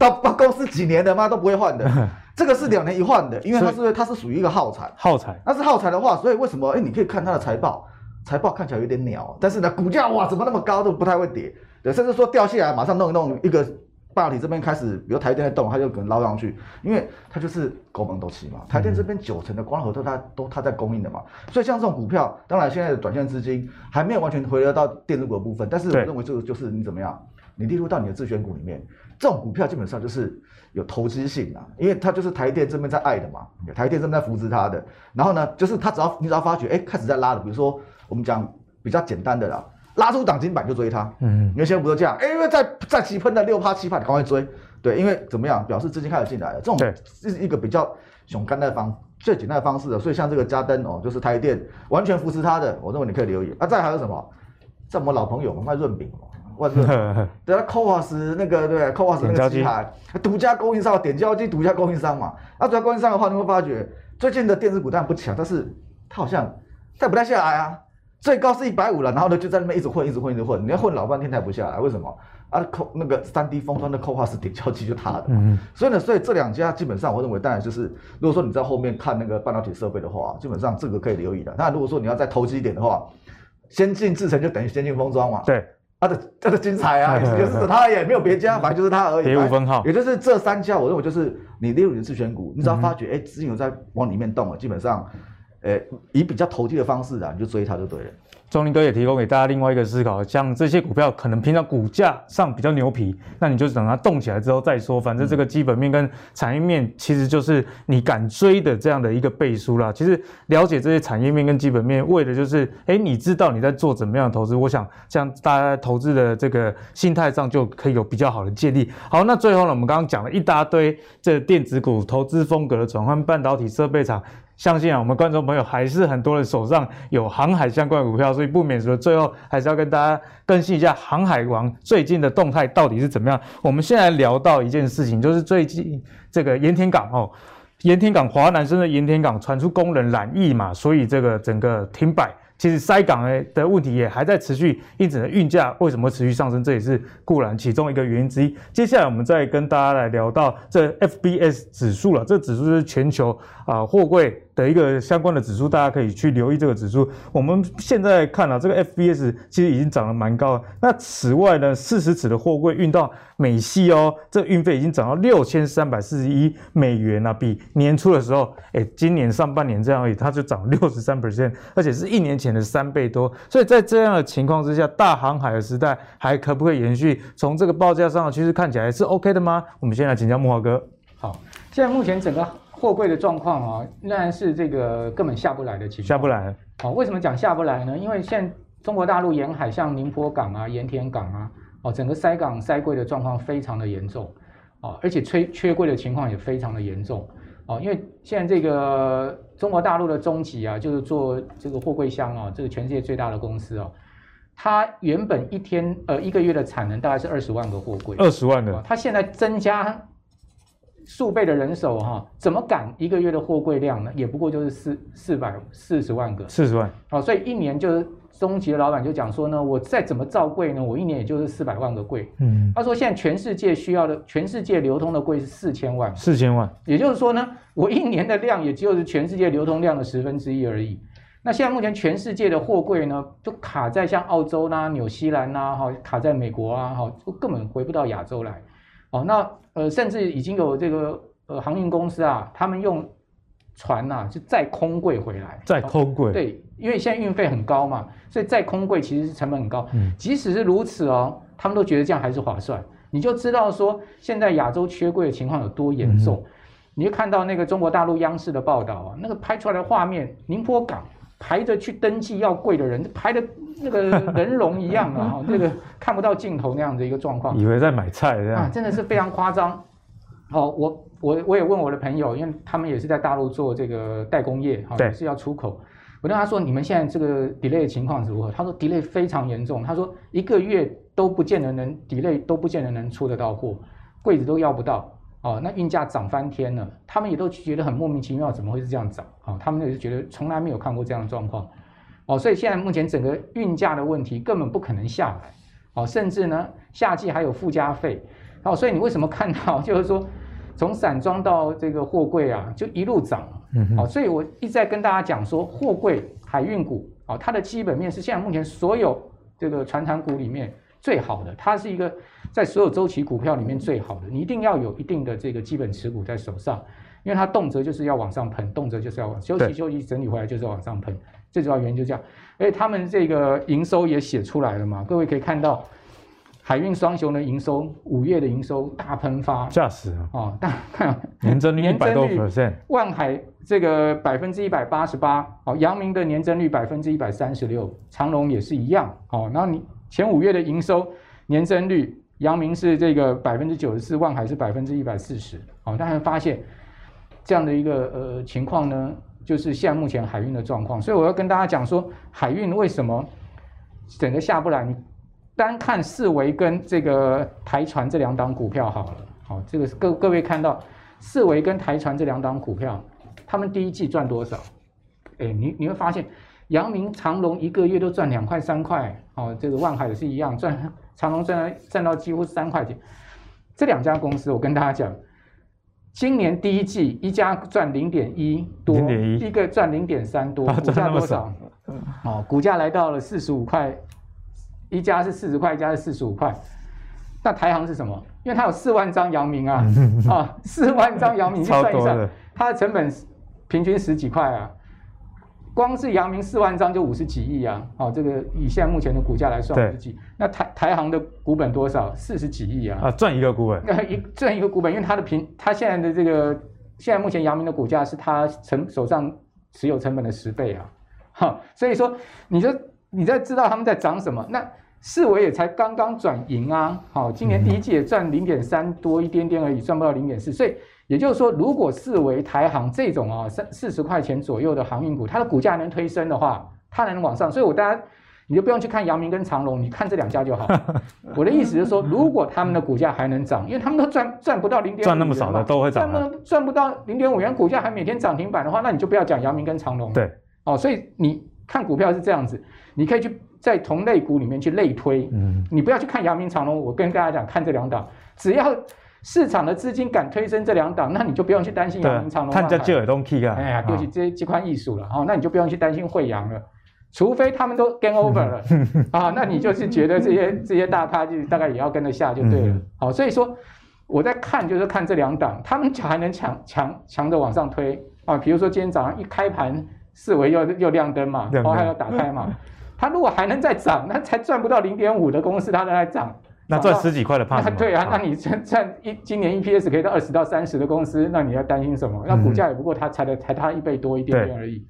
到到公司几年的吗？都不会换的，这个是两年一换的，因为它是它是属于一个耗材。耗材，那是耗材的话，所以为什么？哎，你可以看它的财报，财报看起来有点鸟，但是呢，股价哇，怎么那么高都不太会跌，对，甚至说掉下来马上弄一弄，一个半导体这边开始，比如台电在动，它就可能捞上去，因为它就是狗门都起嘛。台电这边九成的光合都它都它在供应的嘛，所以像这种股票，当然现在的短线资金还没有完全回流到电子股的部分，但是我认为这个就是你怎么样，你列入到你的自选股里面。这种股票基本上就是有投资性啊，因为它就是台电这边在爱的嘛，台电这边在扶持它的。然后呢，就是它只要你只要发觉，哎，开始在拉了，比如说我们讲比较简单的啦，拉出涨停板就追它。嗯，因为现在不是这样，哎，因为在在起喷的六趴七趴，你赶快追。对，因为怎么样，表示资金开始进来了。这种是一个比较熊干的方最简单的方式了。所以像这个加登哦，就是台电完全扶持它的，我认为你可以留意。啊，再还有什么？在我们老朋友卖润饼万润，对啊，CoWoS 那个对，CoWoS 那个机台独家供应商，点胶机独家供应商嘛。啊，独家供应商的话，你会发觉最近的电子股当然不强，但是它好像它不太下来啊。最高是一百五了，然后呢就在那边一直混，一直混，一直混。你要混老半天，才不下来，为什么？啊，扣那个三 D 封装的扣化石点胶机就塌的嘛。嗯、所以呢，所以这两家基本上，我认为当然就是，如果说你在后面看那个半导体设备的话，基本上这个可以留意的。那如果说你要再投机一点的话，先进制程就等于先进封装嘛。对，它的他的精彩啊，也就是他也没有别家，反正就是他而已。别无分号。也就是这三家，我认为就是你列入你的自选股，你只要发觉哎，资金有在往里面动了，基本上，诶，以比较投机的方式啊，你就追它就对了。钟林哥也提供给大家另外一个思考，像这些股票可能平常股价上比较牛皮，那你就等它动起来之后再说。反正这个基本面跟产业面其实就是你敢追的这样的一个背书啦。其实了解这些产业面跟基本面，为的就是，哎，你知道你在做怎么样的投资。我想这样大家投资的这个心态上就可以有比较好的建立。好，那最后呢，我们刚刚讲了一大堆这电子股投资风格的转换，半导体设备厂。相信啊，我们观众朋友还是很多人手上有航海相关的股票，所以不免说最后还是要跟大家更新一下航海王最近的动态到底是怎么样。我们现在聊到一件事情，就是最近这个盐田港哦，盐田港华南深的盐田港传出工人染疫嘛，所以这个整个停摆。其实塞港的问题也还在持续，因此呢，运价为什么持续上升，这也是固然其中一个原因之一。接下来我们再跟大家来聊到这 FBS 指数了，这指数是全球啊货柜的一个相关的指数，大家可以去留意这个指数。我们现在看了这个 FBS，其实已经涨得蛮高了。那此外呢，四十尺的货柜运到美西哦，这运费已经涨到六千三百四十一美元了，比年初的时候，哎，今年上半年这样而已，它就涨六十三 percent，而且是一年前的三倍多，所以在这样的情况之下，大航海的时代还可不可以延续？从这个报价上的趋势看起来是 OK 的吗？我们先来请教木华哥。好，现在目前整个货柜的状况啊，仍然是这个根本下不来的情况。下不来。好，为什么讲下不来呢？因为现在中国大陆沿海像宁波港啊、盐田港啊，哦，整个塞港塞柜的状况非常的严重，哦，而且缺缺柜的情况也非常的严重。哦，因为现在这个中国大陆的中集啊，就是做这个货柜箱啊，这个全世界最大的公司啊，它原本一天呃一个月的产能大概是二十万个货柜，二十万的，它现在增加数倍的人手哈、啊，怎么赶一个月的货柜量呢？也不过就是四四百四十万个，四十万，哦，所以一年就是。中企的老板就讲说呢，我再怎么造柜呢，我一年也就是四百万个柜。嗯，他说现在全世界需要的，全世界流通的柜是四千万。四千万，也就是说呢，我一年的量也就是全世界流通量的十分之一而已。那现在目前全世界的货柜呢，就卡在像澳洲啦、纽西兰啦，哈，卡在美国啊，哈，就根本回不到亚洲来。哦，那呃，甚至已经有这个呃航运公司啊，他们用。船呐、啊，就载空柜回来，载空柜、哦，对，因为现在运费很高嘛，所以载空柜其实是成本很高。嗯，即使是如此哦，他们都觉得这样还是划算。你就知道说现在亚洲缺柜的情况有多严重。嗯、你就看到那个中国大陆央视的报道啊，那个拍出来的画面，宁波港排着去登记要柜的人，排的那个人龙一样啊，哈，这个看不到尽头那样的一个状况，以为在买菜这样啊，真的是非常夸张。哦，我我我也问我的朋友，因为他们也是在大陆做这个代工业，哈，也是要出口。我跟他说，你们现在这个 delay 的情况是如何？他说 delay 非常严重，他说一个月都不见得能 delay，都不见得能出得到货，柜子都要不到。哦，那运价涨翻天了，他们也都觉得很莫名其妙，怎么会是这样涨？啊，他们也是觉得从来没有看过这样的状况。哦，所以现在目前整个运价的问题根本不可能下来。哦，甚至呢，夏季还有附加费。哦，所以你为什么看到 就是说？从散装到这个货柜啊，就一路涨，嗯哼，好，所以我一直在跟大家讲说，货柜海运股啊，它的基本面是现在目前所有这个船产股里面最好的，它是一个在所有周期股票里面最好的，你一定要有一定的这个基本持股在手上，因为它动辄就是要往上喷，动辄就是要往休息休息整理回来就是要往上喷，最主要原因就这样，而且，他们这个营收也写出来了嘛，各位可以看到。海运双雄的营收，五月的营收大喷发，吓死了啊！大看，年增率一百多 percent，万海这个百分之一百八十八，哦，阳明的年增率百分之一百三十六，长隆也是一样，哦，然后你前五月的营收年增率，阳明是这个百分之九十四，万海是百分之一百四十，哦，大家发现这样的一个呃情况呢，就是现在目前海运的状况。所以我要跟大家讲说，海运为什么整个下不来？你单看四维跟这个台船这两档股票好了，好，这个各各位看到四维跟台船这两档股票，他们第一季赚多少？哎，你你会发现，阳明长隆一个月都赚两块三块，哦，这个万海也是一样，赚长隆赚赚到几乎三块钱。这两家公司，我跟大家讲，今年第一季一家赚零点一多，一个赚零点三多，股价多少？哦，股价来到了四十五块，一家是四十块，一家是四十五块。那台行是什么？因为它有四万张阳明啊，啊，四万张阳明，你算一算，它的成本平均十几块啊。光是阳明四万张就五十几亿啊！哦，这个以现在目前的股价来算五十几，那台台行的股本多少？四十几亿啊！啊，赚一个股本，那 一赚一个股本，因为它的平，它现在的这个现在目前阳明的股价是它成手上持有成本的十倍啊！哈，所以说你就你在知道他们在涨什么？那四维也才刚刚转盈啊！好，今年第一季也赚零点三多一点点而已，赚不到零点四，所以。也就是说，如果视为台航这种啊三四十块钱左右的航运股，它的股价能推升的话，它能往上。所以我大家你就不用去看阳明跟长隆，你看这两家就好。我的意思是说，如果他们的股价还能涨，因为他们都赚赚不到零点五元，赚那么少的都会涨，赚赚不到零点五元，股价还每天涨停板的话，那你就不要讲阳明跟长隆。对，哦，所以你看股票是这样子，你可以去在同类股里面去类推。嗯，你不要去看阳明长隆，我跟大家讲，看这两档，只要。市场的资金敢推升这两档，那你就不用去担心阳明长荣。看这就有东西啊！哎呀，就是这这块艺术了哦，那你就不用去担心慧洋了，除非他们都 game over 了 啊，那你就是觉得这些这些大咖就大概也要跟着下就对了。好，所以说我在看就是看这两档，他们还能强强强的往上推啊。比如说今天早上一开盘，四维又又亮灯嘛，然后还要打开嘛，它如果还能再涨，那才赚不到零点五的公司，它都在涨。那赚十几块的怕什么？对啊，那你赚赚一今年 EPS 可以到二十到三十的公司，那你要担心什么？那股价也不过它才的才它一倍多一点点而已。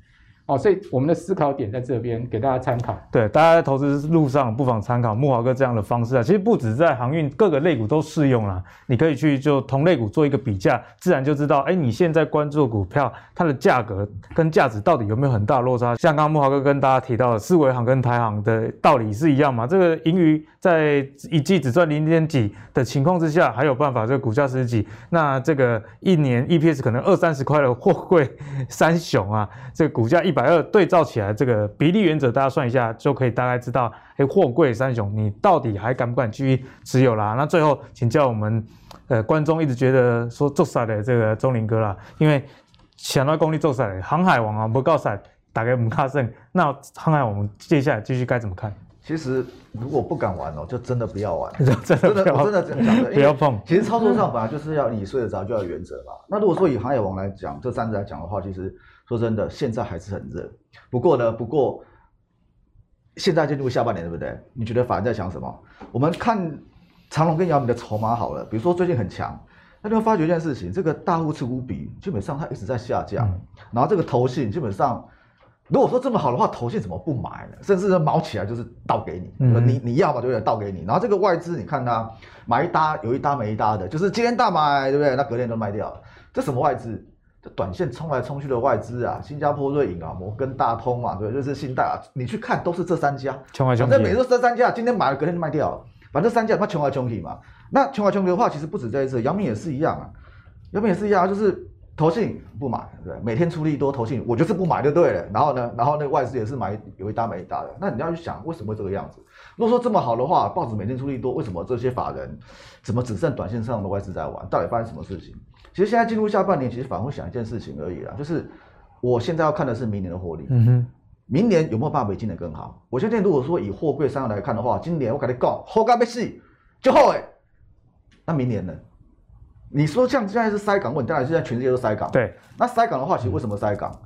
哦，所以我们的思考点在这边，给大家参考。对，大家在投资路上不妨参考慕驊哥这样的方式啊。其实不止在航运，各个类股都适用啦。你可以去就同类股做一个比价，自然就知道，哎，你现在关注的股票它的价格跟价值到底有没有很大落差。像刚刚慕驊哥跟大家提到的，四维航跟台航的道理是一样嘛？这个盈余在一季只赚零点几的情况之下，还有办法这个股价十几，那这个一年 EPS 可能二三十块的货柜 三雄啊，这个股价一百。还有对照起来，这个比例原则大家算一下，就可以大概知道，哎，货柜三雄，你到底还敢不敢继续持有啦？那最后请教我们，呃，观众一直觉得说做赛的这个钟林哥啦，因为想到功力做赛，航海王啊不告赛，打给我们卡胜，那航海王我们接下来继续该怎么看？其实如果不敢玩哦，就真的不要玩，真的真的我真的讲 的不要碰。其实操作上本来就是要你睡得着就要原则嘛。那如果说以航海王来讲，这三只来讲的话，其实。说真的，现在还是很热。不过呢，不过现在进入下半年，对不对？你觉得法人在想什么？我们看长隆跟姚明的筹码好了，比如说最近很强，那就会发觉一件事情：这个大户持股比基本上它一直在下降。嗯、然后这个投信基本上，如果说这么好的话，投信怎么不买呢？甚至呢，毛起来就是倒给你，嗯、你你要嘛就有点倒给你。然后这个外资，你看它买一搭有一搭没一搭的，就是今天大买，对不对？那隔天都卖掉了，这什么外资？这短线冲来冲去的外资啊，新加坡瑞银啊，摩根大通啊，对，就是信贷啊，你去看都是这三家，冲来冲去，反正每次这三家，今天买了，隔天就卖掉了，反正三家他穷来穷去嘛。那穷来穷去的话，其实不止这一次，姚明也是一样啊，姚明也是一样，就是投信不买，对，每天出力多投信，我就是不买就对了。然后呢，然后那个外资也是买有一搭没一搭的。那你要去想，为什么会这个样子？如果说这么好的话，报纸每天出力多，为什么这些法人怎么只剩短线上的外资在玩？到底发生什么事情？其实现在进入下半年，其实反而会想一件事情而已啦，就是我现在要看的是明年的获利。嗯哼，明年有没有办法比今年更好？我现在如果说以货柜商来看的话，今年我跟你讲，好干没事就好哎。那明年呢？你说像现在是塞港问题，当然现在全世界都塞港。对，那塞港的话，其实为什么塞港？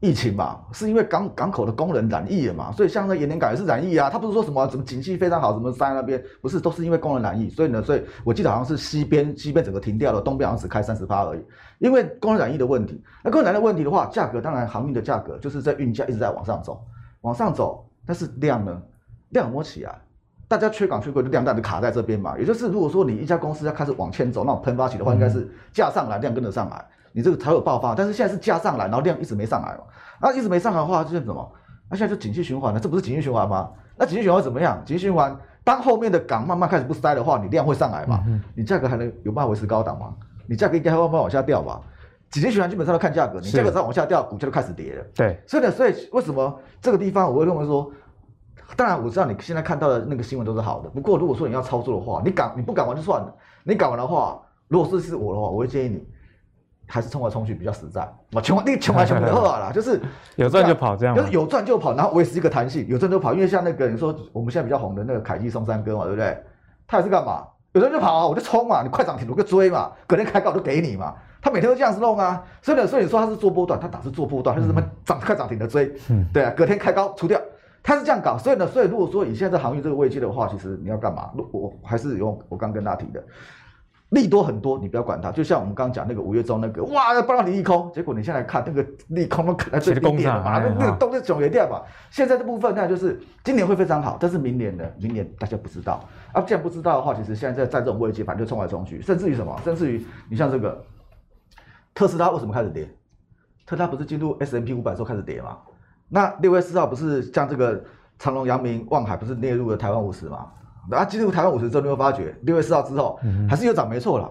疫情嘛，是因为港港口的工人染疫了嘛，所以像那盐田港也是染疫啊。他不是说什么什么景气非常好，什么塞那边不是，都是因为工人染疫。所以呢，所以我记得好像是西边西边整个停掉了，东边好像只开三十趴而已，因为工人染疫的问题。那工人染疫的问题的话，价格当然航运的价格就是在运价一直在往上走，往上走，但是量呢，量摸起来，大家缺港缺柜的量大就卡在这边嘛。也就是如果说你一家公司要开始往前走，那种喷发期的话，应该是价上来，量跟得上来。你这个才有爆发。但是现在是加上来，然后量一直没上来嘛，那一直没上来的话，就是什么？那现在就景气循环了，这不是景气循环吗？那景气循环怎么样？景气循环，当后面的港慢慢开始不塞的话，你量会上来嘛？嗯、你价格还能有办法维持高档吗？你价格应该会慢慢往下掉吧？景气循环基本上都看价格，你价格再往下掉，股价就开始跌了。对，所以呢，所以为什么这个地方我会认为说，当然我知道你现在看到的那个新闻都是好的，不过如果说你要操作的话，你敢你不敢玩就算了，你敢玩的话，如果是是我的话，我会建议你。还是冲来冲去比较实在，我穷那个穷来穷去的话啦，就是有赚就跑这样，就是有赚就跑，然后维持一个弹性，有赚就跑。因为像那个你说我们现在比较红的那个凯基松山哥嘛，对不对？他也是干嘛？有赚就跑啊，我就冲嘛，你快涨停我就追嘛，隔天开高我就给你嘛。他每天都这样子弄啊，所以呢，所以你说他是做波段，他打是做波段，他是什么涨快涨停的追，嗯，对啊，隔天开高出掉，他是这样搞。所以呢，所以如果说以现在这行业这个位置的话，其实你要干嘛？我我还是用我刚跟大家提的。利多很多，你不要管它。就像我们刚刚讲那个五月中那个，哇，不让你利空，结果你现在看那个利空都砍在最低点了嘛，那那个都是九月掉嘛。现在这部分那就是今年会非常好，但是明年呢？明年大家不知道啊。既然不知道的话，其实现在在在这种危机反正就冲来冲去，甚至于什么？甚至于你像这个特斯拉为什么开始跌？特斯拉不是进入 S M P 五百之后开始跌吗？那六月四号不是像这个长隆、阳明、望海不是列入了台湾五十吗？然后进入台湾五十之后，你会发觉六月四号之后还是有涨，没错了。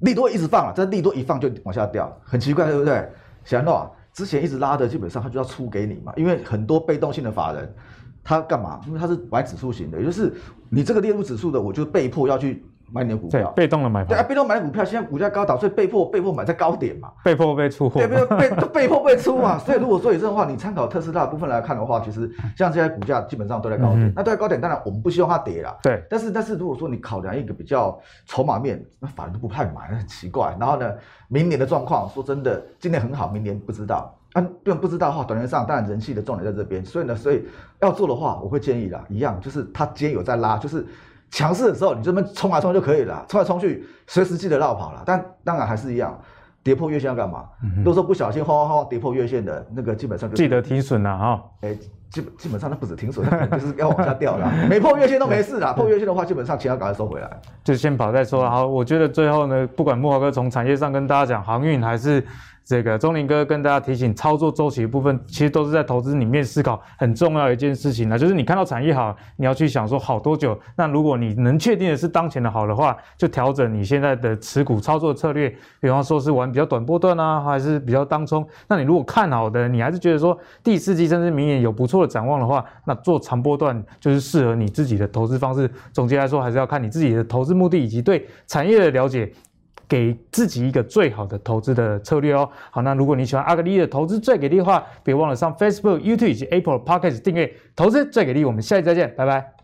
利多一直放了，这利多一放就往下掉，很奇怪，对不对？想到啊，之前一直拉的，基本上他就要出给你嘛，因为很多被动性的法人，他干嘛？因为他是买指数型的，也就是你这个列入指数的，我就被迫要去。买你的股票，被动的买盘。对啊，被动买股票，现在股价高档，所以被迫被迫买在高点嘛，被迫被出货，对，被被被迫被出嘛。所以如果说以这样的话，你参考特斯拉的部分来看的话，其实像这些股价基本上都在高点。嗯、那都在高点，当然我们不希望它跌啦。对。但是但是如果说你考量一个比较筹码面，那反而都不太买，很奇怪。然后呢，明年的状况，说真的，今年很好，明年不知道。啊，对，不知道的话，短线上当然人气的重点在这边。所以呢，所以要做的话，我会建议啦，一样就是它今天有在拉，就是。强势的时候，你这么冲来冲就可以了，冲来冲去，随时记得绕跑了。但当然还是一样，跌破月线要干嘛？嗯、如果说不小心轰轰轰跌破月线的那个，基本上就记得停损了哈。哎、欸，基本基本上那不止停损，就是要往下掉了。没破月线都没事啦，破月线的话，基本上钱要赶快收回来。就先跑再说。好，我觉得最后呢，不管木华哥从产业上跟大家讲航运还是。这个钟林哥跟大家提醒，操作周期的部分，其实都是在投资里面思考很重要一件事情呢，就是你看到产业好，你要去想说好多久。那如果你能确定的是当前的好的话，就调整你现在的持股操作策略，比方说是玩比较短波段啊，还是比较当冲。那你如果看好的，你还是觉得说第四季甚至明年有不错的展望的话，那做长波段就是适合你自己的投资方式。总结来说，还是要看你自己的投资目的以及对产业的了解。给自己一个最好的投资的策略哦。好，那如果你喜欢阿格力的投资最给力的话，别忘了上 Facebook、YouTube 以及 Apple Podcast 订阅投资最给力。我们下期再见，拜拜。